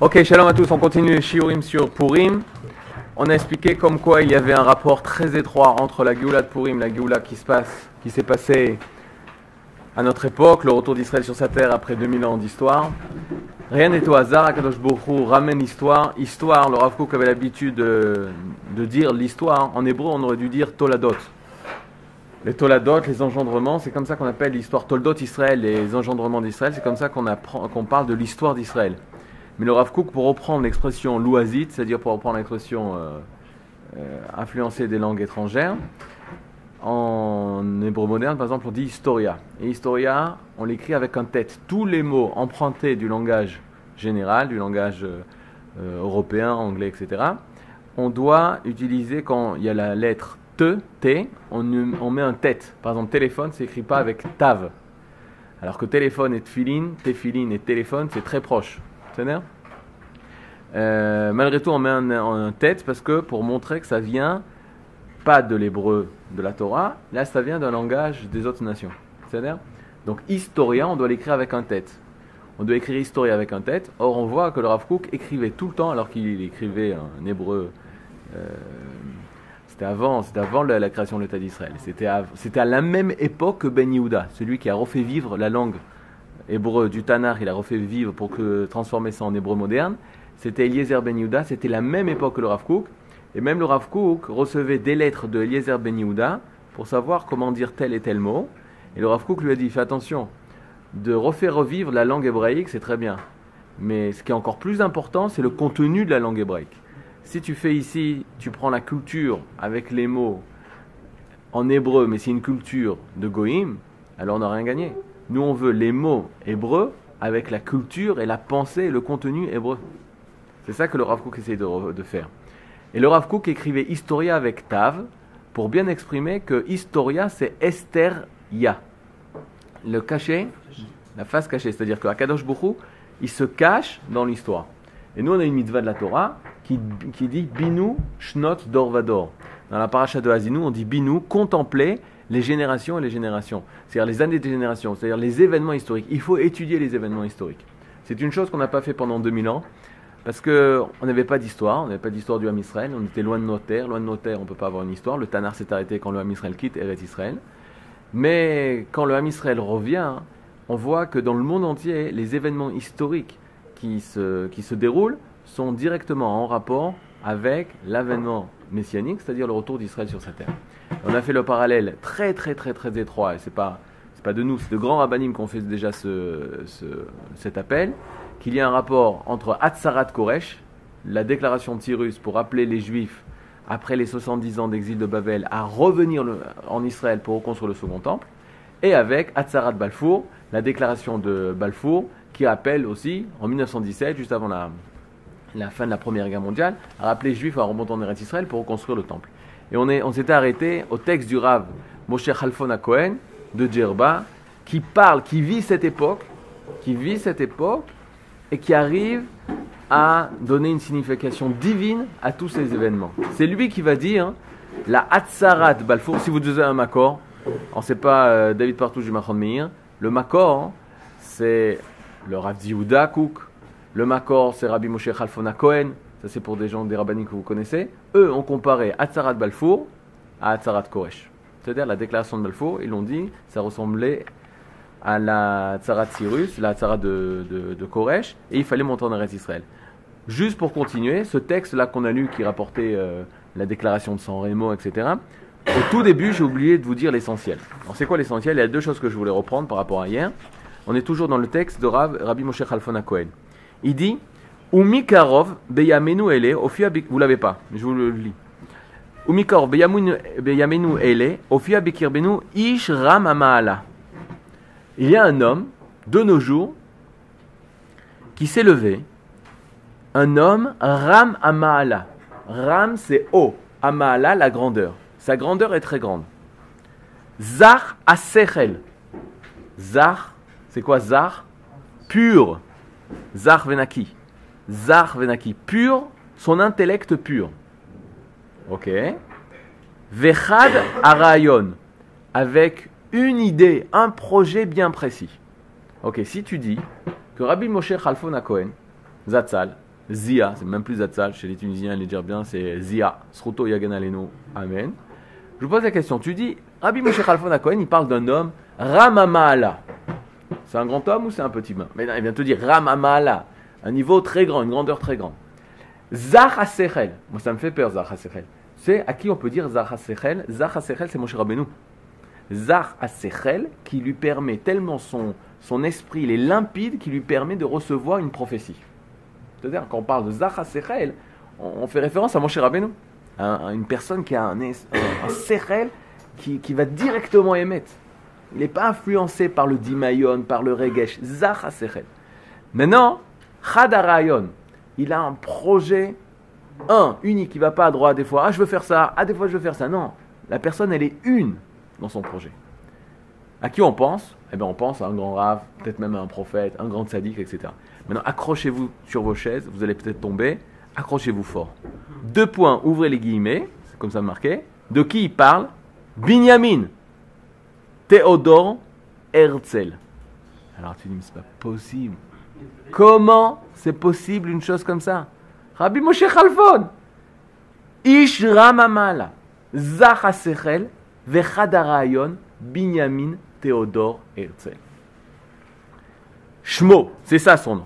Ok, shalom à tous, on continue le shiurim sur Purim. On a expliqué comme quoi il y avait un rapport très étroit entre la Géoula de Purim, la Géoula qui se passe, qui s'est passée à notre époque, le retour d'Israël sur sa terre après 2000 ans d'histoire. Rien n'est au hasard, Akadosh Bokhu ramène l'histoire. Histoire, le Rav Kook avait l'habitude de, dire l'histoire. En hébreu, on aurait dû dire Toladot. Les Toladot, les engendrements, c'est comme ça qu'on appelle l'histoire Toldot Israël, les engendrements d'Israël, c'est comme ça qu'on qu'on parle de l'histoire d'Israël. Mais le Rav Kook, pour reprendre l'expression louazite, c'est-à-dire pour reprendre l'expression euh, euh, influencée des langues étrangères, en hébreu moderne, par exemple, on dit historia. Et historia, on l'écrit avec un tête. Tous les mots empruntés du langage général, du langage euh, européen, anglais, etc., on doit utiliser quand il y a la lettre T, T, on, met un tête. Par exemple, téléphone, c'est écrit pas avec tav. Alors que téléphone et tefilin, tefilin et téléphone, c'est très proche. C'est-à-dire euh, Malgré tout, on met un, un tête parce que pour montrer que ça vient pas de l'hébreu de la Torah, là ça vient d'un langage des autres nations. C'est-à-dire Donc historia, on doit l'écrire avec un tête. On doit écrire historia avec un tête. Or, on voit que le Rav Kook écrivait tout le temps, alors qu'il écrivait en hébreu. euh, c'était avant, c'était avant la, création de l'État d'Israël. C'était à, c'était à la même époque que Ben Yehuda, celui qui a refait vivre la langue hébreu du Tanar, il a refait vivre pour que, transformer ça en hébreu moderne. C'était Eliezer Ben Yehuda, c'était la même époque que le Rav Kook. Et même le Rav Kook recevait des lettres de Eliezer Ben pour savoir comment dire tel et tel mot. Et le Rav Kook lui a dit, fais attention, de refaire revivre la langue hébraïque, c'est très bien. Mais ce qui est encore plus important, c'est le contenu de la langue hébraïque. Si tu fais ici, tu prends la culture avec les mots en hébreu, mais c'est une culture de Goïm, alors on n'a rien gagné. Nous, on veut les mots hébreux avec la culture et la pensée et le contenu hébreu. C'est ça que le Rav Kook essaye de, re- de faire. Et le Rav Kook écrivait Historia avec Tav pour bien exprimer que Historia, c'est Esther Ya. Le cachet, la face cachée, c'est-à-dire que Kadosh Bokhu, il se cache dans l'histoire. Et nous, on a une mitzvah de la Torah qui, qui dit Binu Shnot Dorvador. Dans la paracha de Hazinu, on dit Binu, contempler les générations et les générations. C'est-à-dire les années des générations, c'est-à-dire les événements historiques. Il faut étudier les événements historiques. C'est une chose qu'on n'a pas fait pendant 2000 ans, parce qu'on n'avait pas d'histoire, on n'avait pas d'histoire du Ham Israël, on était loin de nos terres, loin de nos terres, on ne peut pas avoir une histoire. Le Tanar s'est arrêté quand le Ham Israël quitte Eretz Israël. Mais quand le Ham Israël revient, on voit que dans le monde entier, les événements historiques qui se, qui se déroulent sont directement en rapport avec l'avènement messianique, c'est-à-dire le retour d'Israël sur sa terre. On a fait le parallèle très très très très étroit, et c'est pas pas de nous, c'est de grands rabbinim qui ont fait déjà ce- cet appel, qu'il y a un rapport entre Hatzarat Koresh, la déclaration de Cyrus pour appeler les Juifs après les 70 ans d'exil de Babel à revenir en Israël pour reconstruire le second temple, et avec Hatzarat Balfour, la déclaration de Balfour qui appelle aussi en 1917, juste avant la, fin de la Première Guerre mondiale, à rappeler les Juifs à remonter en Eretz Israël pour reconstruire le temple. Et on est- on s'était arrêté au texte du Rav Moshe Halfon à Cohen de Djerba, qui parle, qui vit cette époque, qui vit cette époque et qui arrive à donner une signification divine à tous ces événements. C'est lui qui va dire la Hatzarat Balfour. Si vous devez un Makor, on ne sait pas euh, David Partouche du Machon Meir, le Makor, c'est le Rav Yehuda Kouk, le Makor, c'est Rabbi Moshe Halfona Cohen, ça c'est pour des gens, des rabbiniques que vous connaissez. Eux ont comparé Hatzarat Balfour à Hatzarat Koresh. C'est-à-dire la déclaration de Balfour, ils l'ont dit, ça ressemblait à la Hatzarat Cyrus, la Hatzarat de, de, de Koresh, et il fallait monter en Eretz Israël. Juste pour continuer, ce texte-là qu'on a lu qui rapportait euh, la déclaration de San Remo, etc. Au tout début, j'ai oublié de vous dire l'essentiel. Alors, c'est quoi l'essentiel? Il y a deux choses que je voulais reprendre par rapport à hier. On est toujours dans le texte de Rav, Rabbi Moshe Halfon Cohen. Il dit Umikarov beyamenu ele ofia Vous l'avez pas, je vous le lis. Umikarov beyamenu ele ofia bikirbenu ish ram amaala. Il y a un homme, de nos jours, qui s'est levé, un homme ram amaala. Ram, c'est haut. Amaala, la grandeur. Sa grandeur est très grande. Zar asechel. Zar, c'est quoi Zar? Pur. Zar venaki. Zar venaki. Pur, son intellect pur. Ok. Vechad arayon. Avec une idée, un projet bien précis. Ok, si tu dis que Rabbi Moshe Khalfon Cohen, Zatzal, Zia, c'est même plus Zatzal, chez les Tunisiens, les dire bien, c'est Zia, Sruto Yaganaleno, Amen. Je vous pose la question, tu dis, Rabbi Moshe Khalfon Cohen, il parle d'un homme, Ramamala. C'est un grand homme ou c'est un petit homme? Mais non, il vient te dire Ramamala, un niveau très grand, une grandeur très grande. Zah moi ça me fait peur, Zah C'est à qui on peut dire Zah HaSechel? Zah c'est Moshe Rabbeinu. Zah qui lui permet tellement son, son esprit, il est limpide, qui lui permet de recevoir une prophétie. C'est-à-dire, quand on parle de Zah on, fait référence à Moshe Rabbeinu, à, une personne qui a un, un, qui, qui, va directement émettre. Il n'est pas influencé par le Dimayon, par le Regesh. Zah Maintenant, Chadarayon, il a un projet, un, unique, il ne va pas à droite des fois, ah je veux faire ça, ah des fois je veux faire ça. Non, la personne elle est une dans son projet. À qui on pense? Eh bien on pense à un grand rave, peut-être même à un prophète, un grand sadique, etc. Maintenant accrochez-vous sur vos chaises, vous allez peut-être tomber, accrochez-vous fort. Deux points, ouvrez les guillemets, c'est comme ça marqué. De qui il parle? Binyamin, Théodore, Herzl. Alors tu dis, mais c'est pas possible. Comment c'est possible une chose comme ça? Rabbi Moshe Khalfon, Ish Ramamala, Zacha Sechel, Vechadarayon, Binyamin, Théodore, Herzl. Shmo, c'est ça son nom.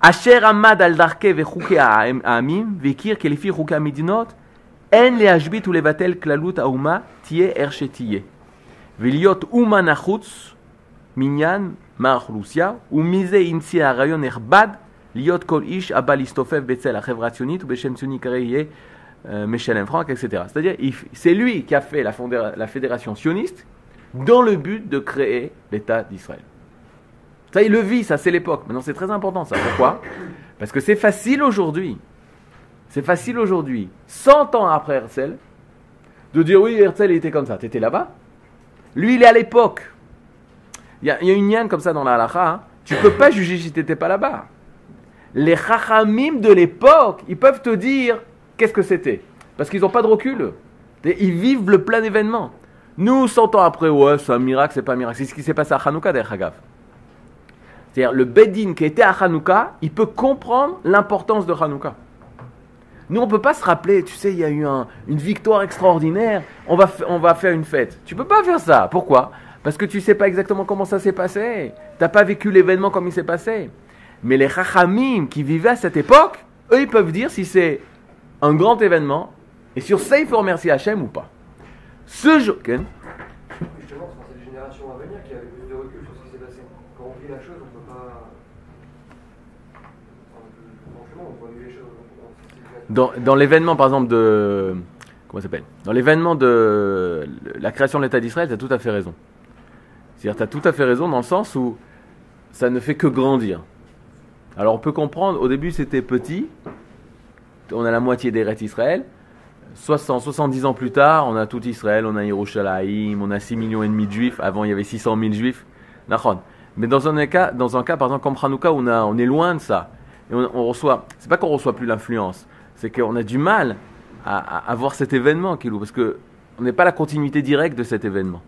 Asher Amad al Darke vechuke Amim, Vekir Kelifi Chuka Midinot, En leashbit ou levatel klalut auma, Tie Ershetiye. Veliot Uma Nachutz, Minyan, מהאוכלוסייה, ומזה המציע הרעיון נכבד להיות כל איש הבא להסתופף בצל החברה הציונית ובשם ציוני עיקרי יהיה euh, Michel Frank, etc. C'est-à-dire, c'est lui qui a fait la, fédération sioniste dans le but de créer l'État d'Israël. Ça, il le vit, ça, c'est l'époque. Maintenant, c'est très important, ça. Pourquoi? Parce que c'est facile aujourd'hui. C'est facile aujourd'hui, 100 ans après Herzl, de dire oui, Herzl, il était comme ça. T'étais là-bas? Lui, il est à l'époque. Il y, a une yane comme ça dans la halakha. Hein. Tu peux pas juger si t'étais pas là-bas. Les chachamim de l'époque, ils peuvent te dire qu'est-ce que c'était? Parce qu'ils n'ont pas de recul. Ils vivent le plein événement. Nous, 100 ans après, ouais, c'est un miracle, c'est pas un miracle. C'est ce qui s'est passé à Hanouka, d'ailleurs, C'est-à-dire, le Bedin qui était à Hanouka, il peut comprendre l'importance de Hanouka. Nous, on ne peut pas se rappeler, tu sais, il y a eu une victoire extraordinaire, on va, on va faire une fête. Tu peux pas faire ça. Pourquoi? Parce que tu ne sais pas exactement comment ça s'est passé. Tu n'as pas vécu l'événement comme il s'est passé. Mais les chachamim qui vivaient à cette époque, eux, ils peuvent dire si c'est un grand événement et sur ça, il faut remercier Hachem ou pas. Ce jour. Justement, c'est les générations à venir qui avaient plus de recul sur ce qui s'est passé. Quand on vit la chose, on ne peut pas. Franchement, on voit les choses. Dans, dans l'événement, par exemple, de. Comment ça s'appelle? Dans l'événement de la création de l'État d'Israël, tu as tout à fait raison. C'est-à-dire, tu as tout à fait raison dans le sens où ça ne fait que grandir. Alors on peut comprendre, au début c'était petit, on a la moitié des rêtes Israël, 60, 70 ans plus tard, on a tout Israël, on a Yerushalayim, on a 6 millions et demi de juifs, avant il y avait 600 000 juifs, Mais dans un cas, dans un cas par exemple comme Hanouka, on, a, on est loin de ça. Et on, on reçoit, c'est pas qu'on reçoit plus l'influence, c'est qu'on a du mal à, à, voir cet événement, Kilou, parce que on n'est pas la continuité directe de cet événement.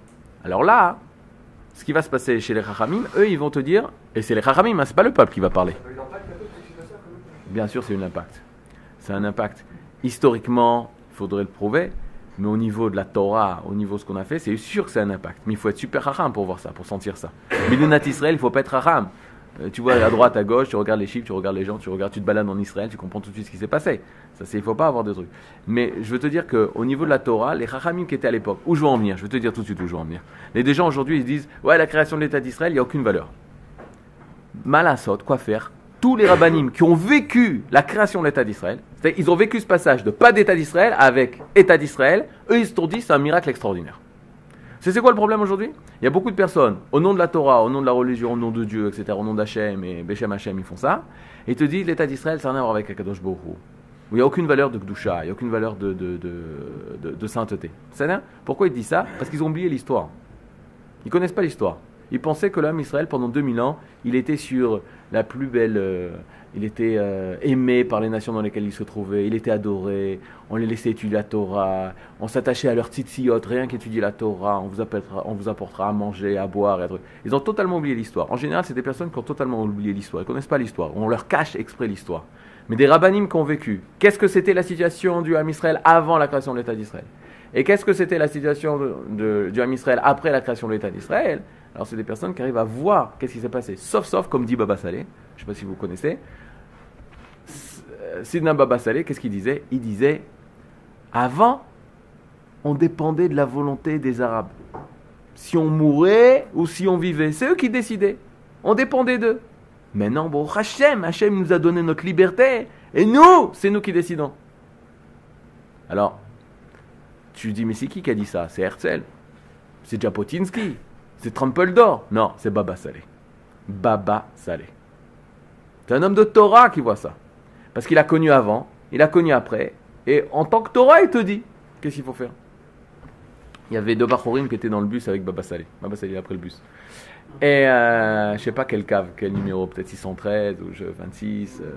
Alors là, ce qui va se passer chez les Chachamim, eux, ils vont te dire, et c'est les Chachamim, hein, c'est pas le peuple qui va parler. Bien sûr, c'est un impact. C'est un impact. Historiquement, il faudrait le prouver, mais au niveau de la Torah, au niveau de ce qu'on a fait, c'est sûr que c'est un impact. Mais il faut être super Chacham pour voir ça, pour sentir ça. Mais le Nat Israël, il faut pas être Chacham. Euh, tu vois à droite, à gauche, tu regardes les chiffres, tu regardes les gens, tu regardes, tu te balades en Israël, tu comprends tout de suite ce qui s'est passé. Ça, c'est, il faut pas avoir de trucs. Mais je veux te dire qu'au niveau de la Torah, les Chachamim qui étaient à l'époque, où je veux en venir? Je veux te dire tout de suite où je veux en venir. Les gens aujourd'hui, ils disent, ouais, la création de l'État d'Israël, il n'y a aucune valeur. Malasot, quoi faire? Tous les rabbinim qui ont vécu la création de l'État d'Israël, ils ont vécu ce passage de pas d'État d'Israël avec État d'Israël, eux, ils se sont dit, c'est un miracle extraordinaire. C'est quoi le problème aujourd'hui? Il y a beaucoup de personnes, au nom de la Torah, au nom de la religion, au nom de Dieu, etc., au nom d'Hachem et Bechem Hachem, ils font ça. Et ils te disent l'État d'Israël, ça n'a rien avec Akadosh Baruch où il n'y a aucune valeur de Gdusha, il n'y a aucune valeur de, de, de, de sainteté. Pourquoi ils disent ça? Parce qu'ils ont oublié l'histoire. Ils connaissent pas l'histoire. Ils pensaient que l'homme Israël, pendant 2000 ans, il était sur la plus belle, euh, il était euh, aimé par les nations dans lesquelles il se trouvait, il était adoré, on les laissait étudier la Torah, on s'attachait à leur tzitziyot, rien qu'étudier la Torah, on vous, apportera, on vous apportera à manger, à boire, à. Ils ont totalement oublié l'histoire. En général, c'est des personnes qui ont totalement oublié l'histoire, ils ne connaissent pas l'histoire, on leur cache exprès l'histoire. Mais des rabbinim qui ont vécu, qu'est-ce que c'était la situation du Ham Israël avant la création de l'État d'Israël? Et qu'est-ce que c'était la situation de, du Ham Israël après la création de l'État d'Israël? Alors c'est des personnes qui arrivent à voir qu'est-ce qui s'est passé. Sauf, sauf, comme dit Baba Saleh, je ne sais pas si vous connaissez, Sidna Baba Saleh, qu'est-ce qu'il disait? Il disait, avant, on dépendait de la volonté des Arabes. Si on mourait ou si on vivait, c'est eux qui décidaient. On dépendait d'eux. Maintenant, bon, Hachem, Hachem nous a donné notre liberté, et nous, c'est nous qui décidons. Alors, tu dis, mais c'est qui qui a dit ça? C'est Herzl C'est Japotinsky C'est Trumpeldor Non, c'est Baba Saleh. Baba Saleh. C'est un homme de Torah qui voit ça. Parce qu'il a connu avant, il a connu après, et en tant que Torah, il te dit qu'est-ce qu'il faut faire? Il y avait deux Bachorim qui étaient dans le bus avec Baba Saleh. Baba Saleh a pris le bus. Et euh, je sais pas quelle cave, quel numéro, peut-être 613 ou 26, euh,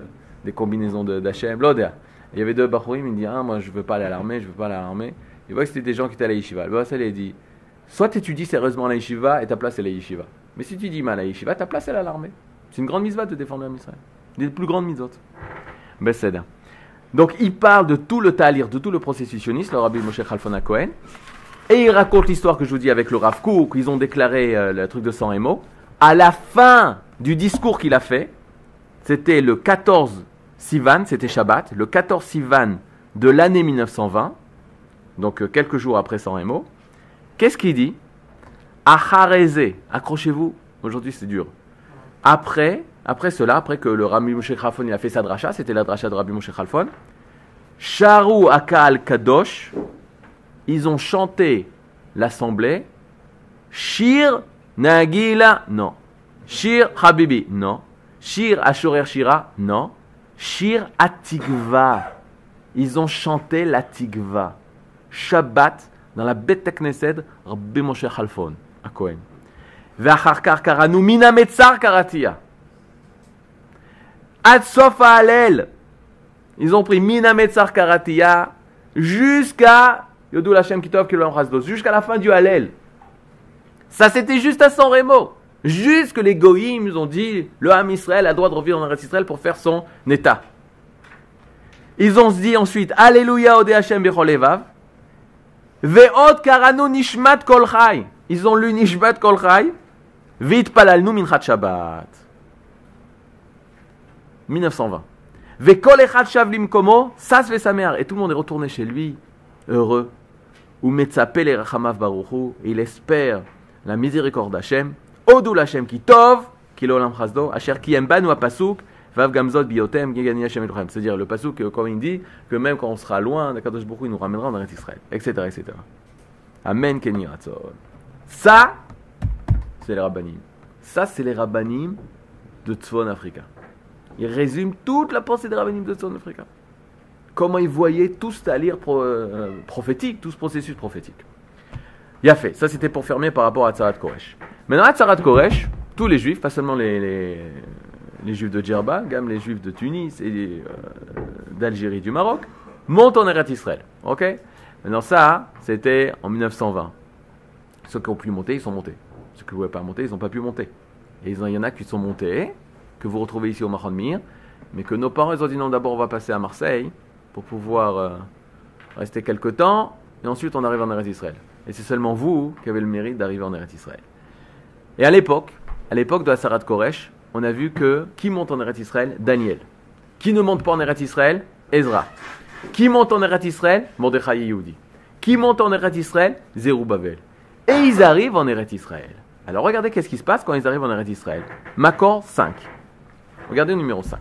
des combinaisons d'Hachem, l'Odea. Il y avait deux Bachorim, il dit Ah, moi je veux pas aller à l'armée, je veux pas aller à l'armée. Il voit que c'était des gens qui étaient à la yeshiva. Baba Saleh dit Soit tu étudies sérieusement la yeshiva et ta place est la yeshiva. Mais si tu dis mal à la yeshiva, ta place est à l'armée. C'est une grande misva de défendre Israël. Des plus grandes misotes. Donc il parle de tout le talir, de tout le processus le Rabbi Moshe Khalfon Cohen. Et il raconte l'histoire que je vous dis avec le Rav Kook, ils ont déclaré euh, le truc de sang et mots. À la fin du discours qu'il a fait, c'était le 14 Sivan, c'était Shabbat, le 14 Sivan de l'année 1920, donc euh, quelques jours après sang et mots. Qu'est-ce qu'il dit Achareze, accrochez-vous, aujourd'hui c'est dur. Après après cela, après que le Rabbi Moshe Khalfon a fait sa dracha, c'était la dracha de Rabbi Moshe Khalfon, Sharu Akal Kadosh, ils ont chanté l'assemblée, Shir Nagila, non. Shir Habibi, non. Shir Ashorer Shira, non. Shir Atigva, ils ont chanté la Tigva. Shabbat, dans la Bet Knesset, Rabbi Moshe Khalfon, à Cohen. Ve'acharkar karanu mina metzar karatia. Adsof Alel. Ils ont pris Minametzar Karatia jusqu'à Yodou Kitov jusqu'à la fin du Halel. Ça c'était juste à San Remo. Jusque les Goïms ont dit le Ham Israël a droit de revenir en Eretz Israël pour faire son état. Ils ont dit ensuite Alléluia Ode Hashem Becholevav. Ve'ot Karanu Nishmat Kol Ils ont lu Nishmat Kol. Vit Palalnu Minchat Shabbat. 1920. komo, ça se sa mère. Et tout le monde est retourné chez lui, heureux. Ou metzapel et rachamav baruchu, il espère la miséricorde d'Hachem. Odul Hachem ki tov, ki l'olam chasdo, asher ki banu apasuk, vav gamzot biotem. C'est-à-dire le pasuk, comme il dit, que même quand on sera loin, d'Akadosh Baruch il nous ramènera dans Israël, etc., etc. Amen Ça, c'est les rabbanim. Ça, c'est les rabbanim de Tzvon Africa. Il résume toute la pensée des rabbinim de son Africa. Comment ils voyaient tout ce talir euh, prophétique, tout ce processus prophétique. Il a fait. Ça, c'était pour fermer par rapport à Tzarat Koresh. Maintenant, à Tzarat Koresh, tous les juifs, pas seulement les, juifs de Djerba, même les juifs de Tunis et euh, d'Algérie, du Maroc, montent en Eretz Israël. Ok? Maintenant, ça, c'était en 1920. Ceux qui ont pu monter, ils sont montés. Ceux qui ne pouvaient pas monter, ils n'ont pas pu monter. Et il y en a qui sont montés, que vous retrouvez ici au Mir, mais que nos parents ils ont dit non, d'abord on va passer à Marseille pour pouvoir euh, rester quelque temps, et ensuite on arrive en Eretz Israël. Et c'est seulement vous qui avez le mérite d'arriver en Eretz Israël. Et à l'époque, à l'époque de la Sarat Koresh, on a vu que qui monte en Eretz Israël Daniel. Qui ne monte pas en Eretz Israël Ezra. Qui monte en Eretz Israël Mordechai Yehudi. Qui monte en Eretz Israël Zerubbabel. Et ils arrivent en Eretz Israël. Alors regardez qu'est-ce qui se passe quand ils arrivent en Eretz Israël. Makor 5. Regardez le numéro 5.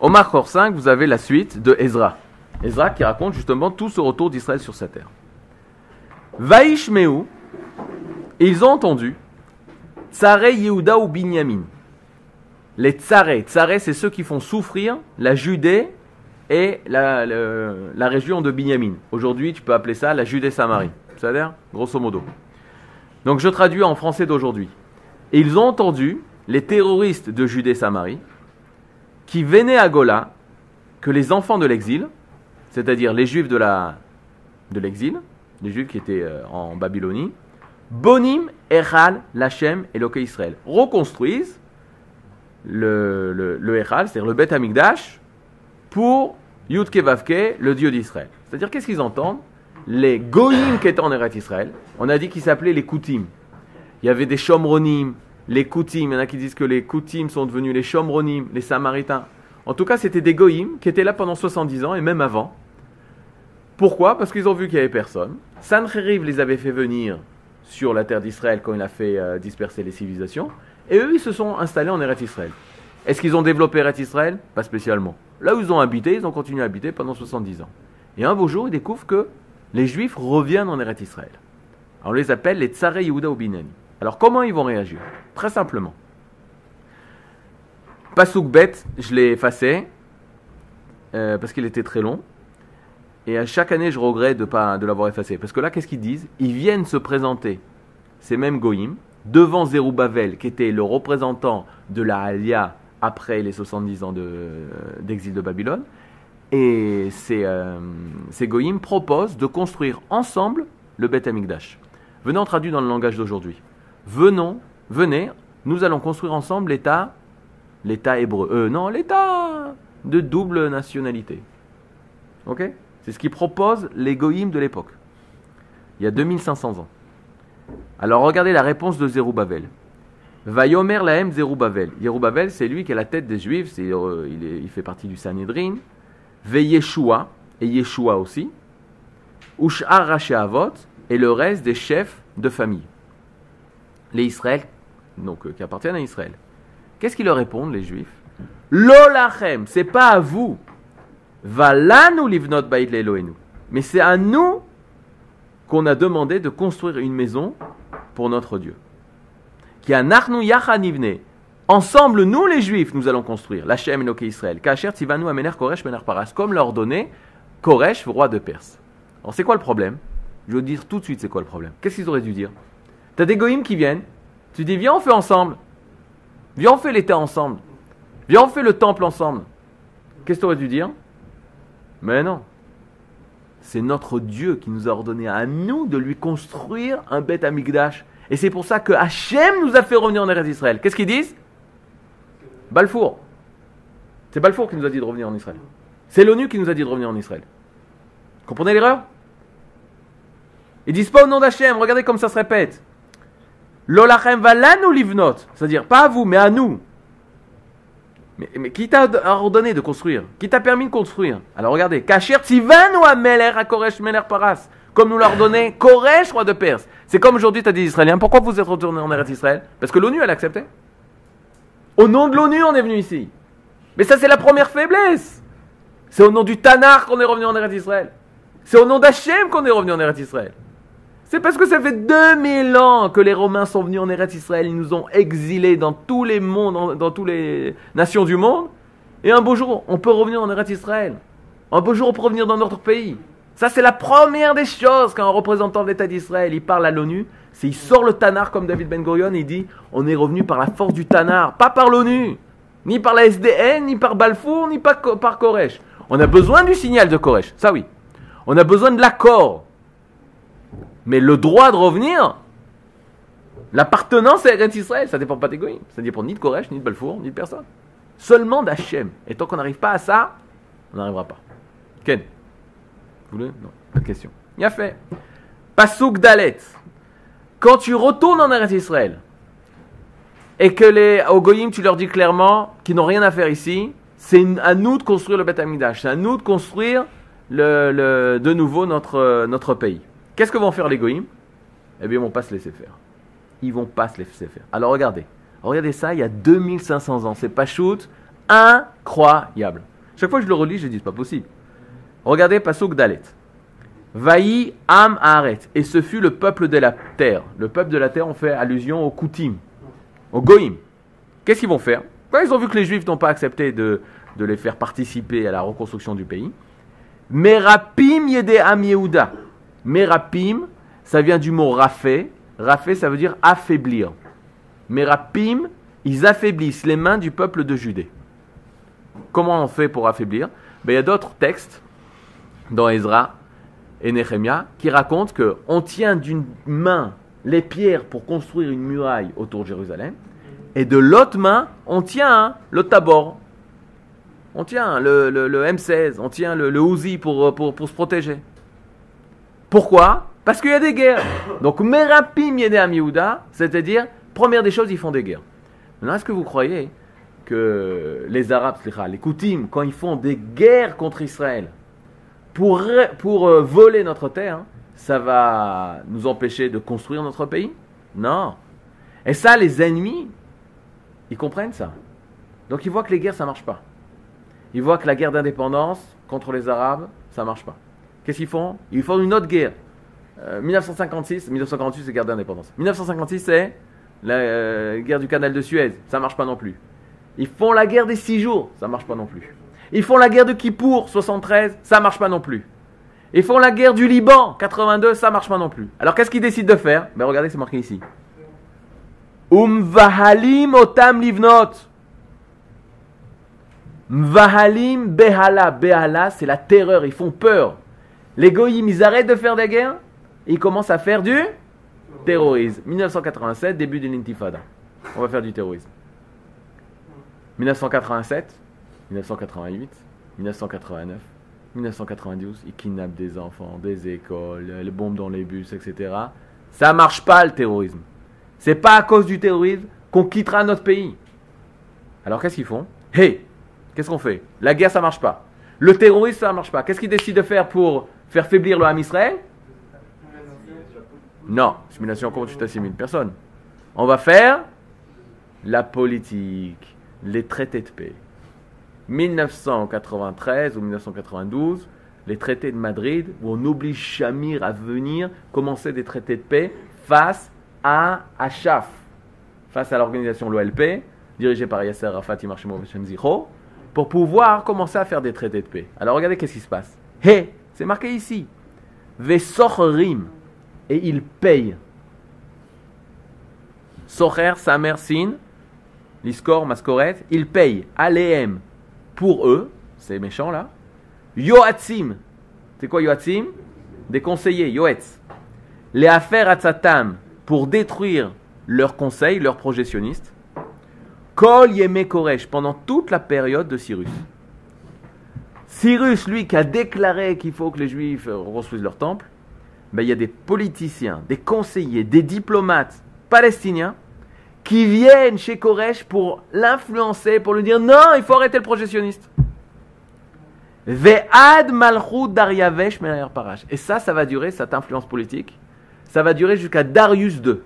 Au Marcor 5, vous avez la suite de Ezra. Ezra qui raconte justement tout ce retour d'Israël sur sa terre. Vaishmeu, ils ont entendu Tsare Yehuda ou Binyamin. Les Tsare, Tsare c'est ceux qui font souffrir la Judée et la, la région de Binyamin. Aujourd'hui, tu peux appeler ça la Judée-Samarie. C'est-à-dire, grosso modo. Donc je traduis en français d'aujourd'hui. Ils ont entendu les terroristes de Judée-Samarie, qui venaient à Gola, que les enfants de l'exil, c'est-à-dire les juifs de, la, de l'exil, les juifs qui étaient euh, en Babylonie, Bonim, Echal, Lachem et Loke Israël, reconstruisent le, le, Echal, c'est-à-dire le Beth Amikdash, pour Yudke Vavke, le Dieu d'Israël. C'est-à-dire, qu'est-ce qu'ils entendent? Les Goïm qui étaient en Eretz Israël, on a dit qu'ils s'appelaient les Koutim. Il y avait des Shomronim, les Koutim, il y en a qui disent que les Koutim sont devenus les Shomronim, les Samaritains. En tout cas, c'était des Goïm qui étaient là pendant 70 ans et même avant. Pourquoi? Parce qu'ils ont vu qu'il n'y avait personne. Sancheriv les avait fait venir sur la terre d'Israël quand il a fait euh, disperser les civilisations. Et eux, ils se sont installés en Eretz Israël. Est-ce qu'ils ont développé Eretz Israël? Pas spécialement. Là où ils ont habité, ils ont continué à habiter pendant 70 ans. Et un beau jour, ils découvrent que les Juifs reviennent en Eretz Israël. on les appelle les Tsare Yehuda ou. Alors comment ils vont réagir? Très simplement. Pasouk Bet, je l'ai effacé euh, parce qu'il était très long. Et à chaque année, je regrette de, pas, de l'avoir effacé. Parce que là, qu'est-ce qu'ils disent? Ils viennent se présenter, ces mêmes Goïm, devant Zerubbabel, qui était le représentant de la Alia après les 70 ans d'exil de, Babylone. Et ces, euh, proposent de construire ensemble le Beth Amikdash. Venons traduit dans le langage d'aujourd'hui. Venons, venez, nous allons construire ensemble l'État, l'État hébreu. Euh, non, l'État de double nationalité. Ok? C'est ce qu'ils proposent les de l'époque. Il y a 2500 ans. Alors regardez la réponse de Zerubbabel. Vayomer laem Zerubbabel. Zerubbabel, c'est lui qui est la tête des Juifs, euh, il, fait partie du Sanhedrin. Ve Yeshua, et Yeshua aussi. Ushar Avot, et le reste des chefs de famille. Les Israël, donc euh, qui appartiennent à Israël. Qu'est-ce qu'ils leur répondent, les Juifs? Lolachem, c'est pas à vous. Valanu livnot bait Mais c'est à nous qu'on a demandé de construire une maison pour notre Dieu. Qui a narnu yachanivne. Ensemble, nous les Juifs, nous allons construire l'Hachem et Israël. Kacher tivanu amener Koresh mener paras. Comme l'a ordonné Koresh, roi de Perse. Alors c'est quoi le problème? Je vais vous dire tout de suite c'est quoi le problème. Qu'est-ce qu'ils auraient dû dire? T'as des goïms qui viennent. Tu dis viens on fait ensemble. Viens on fait l'État ensemble. Viens on fait le temple ensemble. Qu'est-ce que tu dû dire? Mais non. C'est notre Dieu qui nous a ordonné à nous de lui construire un bête Amigdash. Et c'est pour ça que Hachem nous a fait revenir en Israël. Qu'est-ce qu'ils disent? Balfour. C'est Balfour qui nous a dit de revenir en Israël. C'est l'ONU qui nous a dit de revenir en Israël. Comprenez l'erreur? Ils disent pas au nom d'Hachem, regardez comme ça se répète. L'olachem va là nous livnot. C'est-à-dire, pas à vous, mais à nous. Mais, qui t'a ordonné de construire? Qui t'a permis de construire? Alors regardez, Kacher Tivanu Ameler à Koresh Meler Paras, comme nous l'a ordonné Koresh, roi de Perse. C'est comme aujourd'hui, tu as dit Israéliens, pourquoi vous êtes retournés en Eretz Israël? Parce que l'ONU, elle a accepté. Au nom de l'ONU, on est venu ici. Mais ça, c'est la première faiblesse. C'est au nom du Tanar qu'on est revenu en Eretz Israël. C'est au nom d'Hachem qu'on est revenu en Eretz Israël. C'est parce que ça fait 2000 ans que les Romains sont venus en Eretz Israël, ils nous ont exilés dans tous les mondes, dans toutes les nations du monde. Et un beau jour, on peut revenir en Eretz Israël. Un beau jour, on peut revenir dans notre pays. Ça, c'est la première des choses quand un représentant de l'État d'Israël, il parle à l'ONU, c'est il sort le Tanar comme David Ben Gurion il dit on est revenu par la force du Tanar, pas par l'ONU, ni par la SDN, ni par Balfour, ni par, par Koresh. On a besoin du signal de Koresh, ça oui. On a besoin de l'accord mais le droit de revenir, l'appartenance à Eretz Israël, ça dépend pas d'égoïsme. Ça dépend ni de Koresh, ni de Balfour, ni de personne. Seulement d'Hachem. Et tant qu'on n'arrive pas à ça, on n'arrivera pas. Ken Vous voulez? Non, pas de question. Il a fait. Pasouk Dalet. Quand tu retournes en Eretz Israël, et que les Ogoyim, tu leur dis clairement qu'ils n'ont rien à faire ici, c'est à nous de construire le Beth c'est à nous de construire de nouveau notre pays. Qu'est-ce que vont faire les goïms? Eh bien, ils vont pas se laisser faire. Ils vont pas se laisser faire. Alors regardez, regardez ça, il y a 2500 ans. C'est pas shoot, incroyable. Chaque fois que je le relis, je dis c'est pas possible. Regardez Pasuk Dalet. Vaï Am Aret. Et ce fut le peuple de la terre. Le peuple de la terre, on fait allusion aux Koutim, aux Goïm. Qu'est-ce qu'ils vont faire? Ils ont vu que les Juifs n'ont pas accepté de, de, les faire participer à la reconstruction du pays, Merapim Yede Am Yehuda. Merapim, ça vient du mot rafé. Rafé, ça veut dire affaiblir. Merapim, ils affaiblissent les mains du peuple de Judée. Comment on fait pour affaiblir? Ben, Il y a d'autres textes dans Ezra et Nehemia qui racontent qu'on tient d'une main les pierres pour construire une muraille autour de Jérusalem, et de l'autre main, on tient le tabor, on tient le, M16, on tient le, le pour se protéger. Pourquoi? Parce qu'il y a des guerres. Donc, Merapim Yedem Yehuda, c'est-à-dire, première des choses, ils font des guerres. Maintenant, est-ce que vous croyez que les Arabes, les Koutim, quand ils font des guerres contre Israël pour, euh, voler notre terre, ça va nous empêcher de construire notre pays? Non. Et ça, les ennemis, ils comprennent ça. Donc ils voient que les guerres, ça ne marche pas. Ils voient que la guerre d'indépendance contre les Arabes, ça ne marche pas. Qu'est-ce qu'ils font? Ils font une autre guerre. 1956, 1948, c'est guerre d'indépendance. 1956, c'est la euh, guerre du canal de Suez, ça marche pas non plus. Ils font la guerre des six jours, ça marche pas non plus. Ils font la guerre de Kippour, 73, ça marche pas non plus. Ils font la guerre du Liban, 82, ça marche pas non plus. Alors qu'est-ce qu'ils décident de faire? Ben, Regardez, c'est marqué ici. Umvahalim otam livnot. Mvahalim behala. Behala, c'est la terreur, ils font peur. Les goyim, ils arrêtent de faire des guerres, ils commencent à faire du terrorisme. 1987, début de l'intifada. On va faire du terrorisme. 1987, 1988, 1989, 1992, ils kidnappent des enfants, des écoles, les bombes dans les bus, etc. Ça marche pas le terrorisme. C'est pas à cause du terrorisme qu'on quittera notre pays. Alors qu'est-ce qu'ils font? Hé, qu'est-ce qu'on fait? La guerre ça marche pas. Le terrorisme ça marche pas. Qu'est-ce qu'ils décident de faire pour faire faiblir le Ham Israël? Non, simulation comment tu t'assimiles Personne. On va faire la politique, les traités de paix. 1993 ou 1992, les traités de Madrid, où on oblige Shamir à venir commencer des traités de paix face à Achaf, face à l'organisation l'OLP, dirigée par Yasser Arafat Zicho, pour pouvoir commencer à faire des traités de paix. Alors regardez qu'est-ce qui se passe. Hé, c'est marqué ici. Vesochrim, et il paye. Socher, Samer, Sin, l'Iskor, Mascoret, il paye. Pour eux, ces méchants là. Yoatzim, c'est quoi Yoatzim? Des conseillers, Yoetz. Les affaires Atzatam, pour détruire leurs conseils, leurs projectionnistes. Kol Yeme Koresh, pendant toute la période de Cyrus. Cyrus, lui, qui a déclaré qu'il faut que les Juifs reconstruisent leur temple, ben, il y a des politiciens, des conseillers, des diplomates palestiniens qui viennent chez Koresh pour l'influencer, pour lui dire non, il faut arrêter le projectionniste. Ve'ad malchut Dariavesh parash. Et ça, ça va durer, cette influence politique, ça va durer jusqu'à Darius II.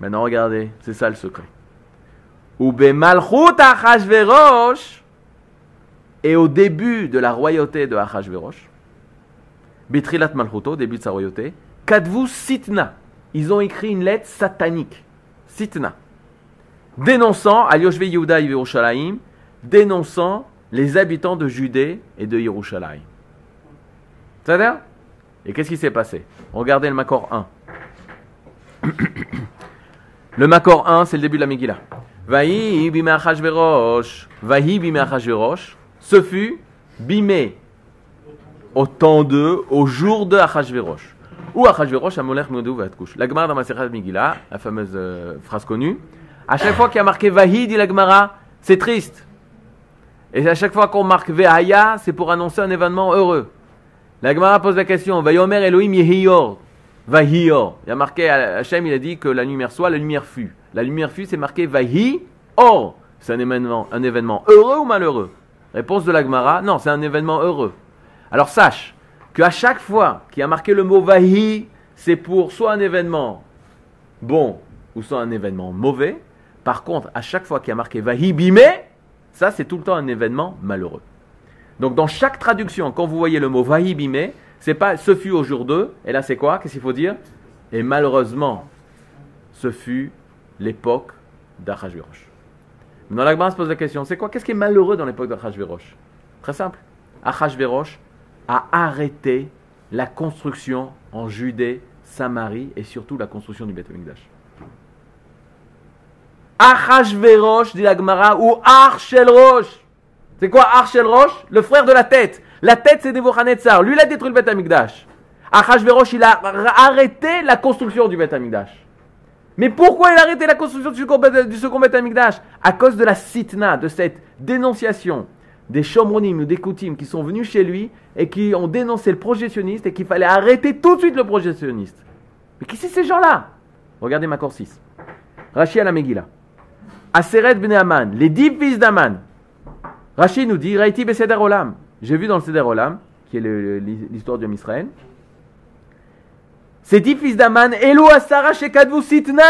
Maintenant, regardez, c'est ça le secret. Ou malchut Achashverosh, et au début de la royauté de Achashverosh, Bitrilat Malchuto, début de sa royauté, Kadvu Sitna, ils ont écrit une lettre satanique Sitna, dénonçant à Yoshve Yehuda Yerushalayim, dénonçant les habitants de Judée et de Yerushalayim. C'est-à-dire Et qu'est-ce qui s'est passé? Regardez le Makor 1. le Makor 1, c'est le début de la Megillah. Vahi bime achashverosh. Vahi achashverosh. Ce fut bimé au temps de, au jour de Achashverosh. Ou Achashverosh Amolech Modou Vatkush. La Gemara dans Megillah, la fameuse euh, phrase connue, à chaque fois qu'il y a marqué Vahi, dit la Gemara, c'est triste. Et à chaque fois qu'on marque Vehaya, c'est pour annoncer un événement heureux. La Gemara pose la question, Vayomer Elohim Yehiyor. Vahiyor. Il y a marqué, Hachem, il a dit que la lumière soit, la lumière fut. La lumière fut, c'est marqué Vahi Or. C'est un événement, un événement heureux ou malheureux? Réponse de la Gemara, non, c'est un événement heureux. Alors sache, qu'à chaque fois qu'il a marqué le mot vahi, c'est pour soit un événement bon ou soit un événement mauvais. Par contre, à chaque fois qu'il a marqué vahi bimé, ça c'est tout le temps un événement malheureux. Donc dans chaque traduction, quand vous voyez le mot vahi bimé, c'est pas ce fut au jour 2, et là c'est quoi? Qu'est-ce qu'il faut dire? Et malheureusement, ce fut l'époque d'Achashverosh. Dans la se pose la question, c'est quoi Qu'est-ce qui est malheureux dans l'époque d'Achashverosh? Très simple. Achashverosh a arrêté la construction en Judée, Samarie et surtout la construction du Beth Amikdash. Achashverosh, dit la Gemara, ou Arshel Rosh. C'est quoi Arshel Rosh Le frère de la tête. La tête, c'est Nebuchadnezzar. Lui, il a détruit le Beth Amikdash. Achashverosh, il a arrêté la construction du Beth Amikdash. Mais pourquoi il a arrêté la construction du second Beth, Amikdash À cause de la sitna, de cette dénonciation des Shomronim ou des Koutim qui sont venus chez lui et qui ont dénoncé le projectionniste et qu'il fallait arrêter tout de suite le projectionniste. Mais qui c'est ces gens-là? Regardez ma 6. Rachid la Megillah. Aseret ben Aman, les dix fils d'Aman. Rachid nous dit Raiti Beseder Olam. J'ai vu dans le Seder Olam, qui est l'histoire du Israël, ces dix fils d'Aman, Elo Asara Shekadvu Sitna.